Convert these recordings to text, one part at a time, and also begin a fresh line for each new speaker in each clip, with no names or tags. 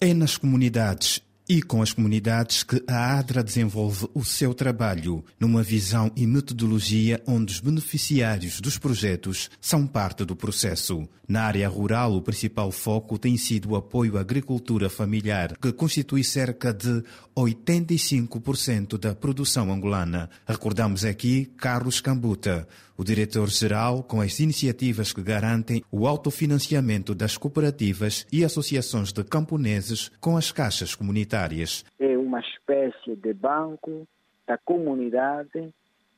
É nas comunidades e com as comunidades que a ADRA desenvolve o seu trabalho, numa visão e metodologia onde os beneficiários dos projetos são parte do processo. Na área rural, o principal foco tem sido o apoio à agricultura familiar, que constitui cerca de 85% da produção angolana. Recordamos aqui Carlos Cambuta, o diretor-geral, com as iniciativas que garantem o autofinanciamento das cooperativas e associações de camponeses com as caixas comunitárias.
É uma espécie de banco da comunidade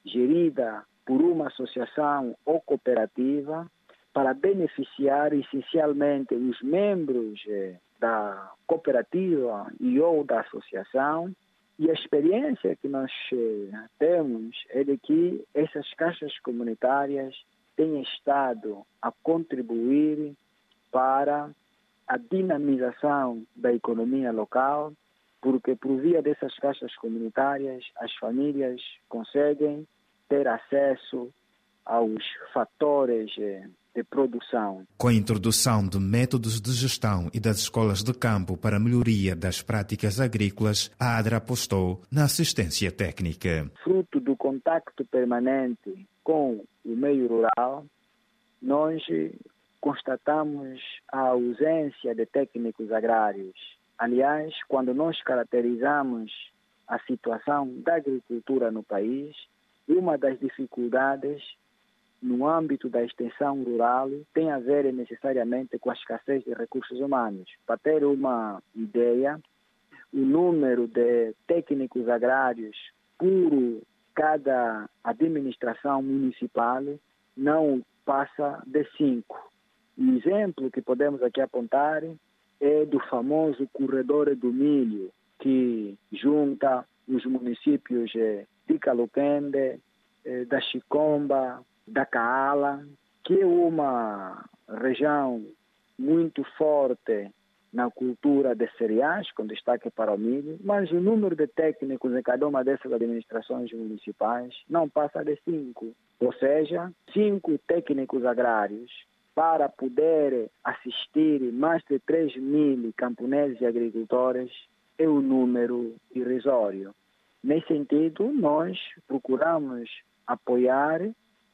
gerida por uma associação ou cooperativa para beneficiar essencialmente os membros eh, da cooperativa e ou da associação e a experiência que nós eh, temos é de que essas caixas comunitárias têm estado a contribuir para a dinamização da economia local, porque por via dessas caixas comunitárias as famílias conseguem ter acesso aos fatores eh, de produção.
Com a introdução de métodos de gestão e das escolas de campo para melhoria das práticas agrícolas, a ADRA apostou na assistência técnica.
Fruto do contacto permanente com o meio rural, nós constatamos a ausência de técnicos agrários. Aliás, quando nós caracterizamos a situação da agricultura no país, uma das dificuldades no âmbito da extensão rural tem a ver necessariamente com a escassez de recursos humanos. Para ter uma ideia, o número de técnicos agrários por cada administração municipal não passa de cinco. O exemplo que podemos aqui apontar é do famoso corredor do milho, que junta os municípios de Caluquende, da Chicomba, da Caala, que é uma região muito forte na cultura de cereais, com destaque para o milho, mas o número de técnicos em cada uma dessas administrações municipais não passa de cinco. Ou seja, cinco técnicos agrários para poder assistir mais de 3 mil camponeses e agricultores é um número irrisório. Nesse sentido, nós procuramos apoiar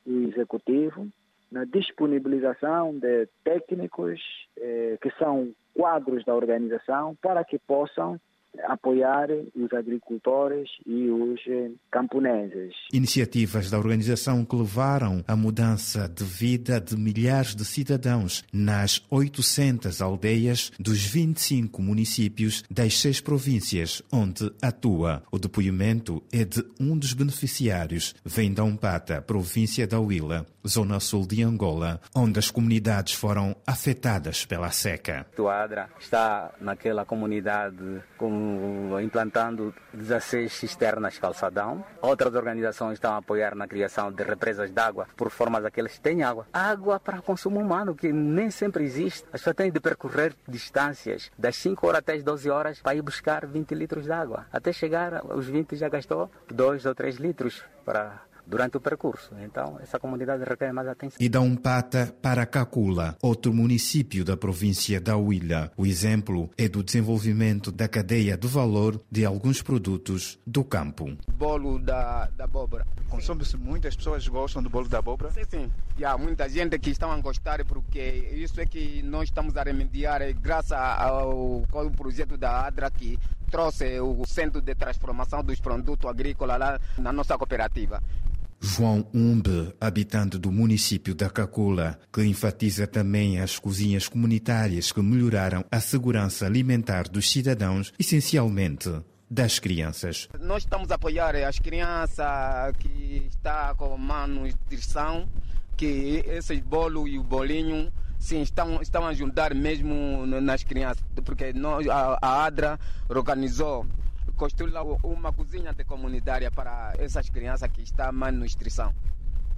o executivo na disponibilização de técnicos eh, que são quadros da organização para que possam apoiar os agricultores e os eh, camponeses.
Iniciativas da organização que levaram à mudança de vida de milhares de cidadãos nas 800 aldeias dos 25 municípios das seis províncias onde atua. O depoimento é de um dos beneficiários, vem da Umpata, província da Huila, zona sul de Angola, onde as comunidades foram afetadas pela seca.
Tuadra está naquela comunidade com implantando 16 cisternas calçadão. Outras organizações estão a apoiar na criação de represas de água, por formas a que eles têm água. Água para consumo humano, que nem sempre existe. As pessoas têm de percorrer distâncias das 5 horas até as 12 horas para ir buscar 20 litros de água. Até chegar aos 20 já gastou 2 ou 3 litros para durante o percurso. Então, essa comunidade requer mais atenção.
E da Umpata para Cacula, outro município da província da Huila. O exemplo é do desenvolvimento da cadeia de valor de alguns produtos do campo.
Bolo da, da abóbora.
Consome-se muito, as pessoas gostam do bolo da abóbora?
Sim, sim. E há muita gente que estão a gostar porque isso é que nós estamos a remediar graças ao, ao projeto da ADRA que trouxe o centro de transformação dos produtos agrícolas lá na nossa cooperativa.
João Umbe, habitante do município da Cacula, que enfatiza também as cozinhas comunitárias que melhoraram a segurança alimentar dos cidadãos, essencialmente das crianças.
Nós estamos a apoiar as crianças que estão com má nutrição, que esses bolo e o bolinho sim, estão, estão a ajudar mesmo nas crianças, porque nós, a, a ADRA organizou construir uma cozinha de comunitária para essas crianças que estão má nutrição.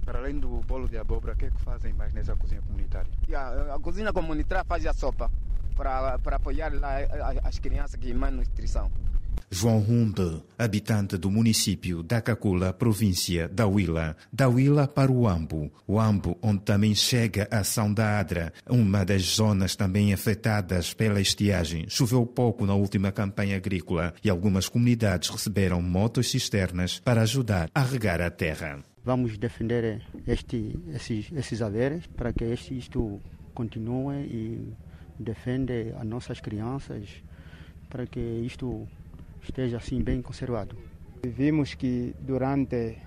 Para além do bolo de abóbora, o que é que fazem mais nessa cozinha comunitária?
Yeah, a cozinha comunitária faz a sopa para, para apoiar lá as crianças que má nutrição.
João Humbe, habitante do município da Cacula, província da Huila, da Huila para o Ambo, o Ambo onde também chega a ação da Adra, uma das zonas também afetadas pela estiagem. Choveu pouco na última campanha agrícola e algumas comunidades receberam motos cisternas para ajudar a regar a terra.
Vamos defender este, esses, esses haveres para que isto continue e defende as nossas crianças para que isto esteja assim bem conservado.
Vimos que durante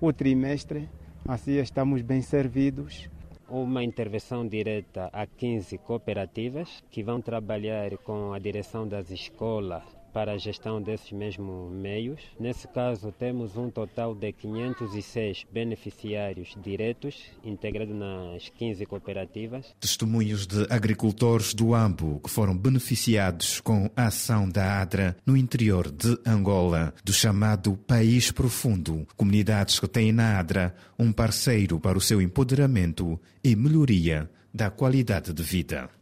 o trimestre assim estamos bem servidos.
Uma intervenção direta a 15 cooperativas que vão trabalhar com a direção das escolas para a gestão desses mesmos meios. Nesse caso, temos um total de 506 beneficiários diretos integrados nas 15 cooperativas.
Testemunhos de agricultores do Ambo que foram beneficiados com a ação da ADRA no interior de Angola, do chamado País Profundo. Comunidades que têm na ADRA um parceiro para o seu empoderamento e melhoria da qualidade de vida.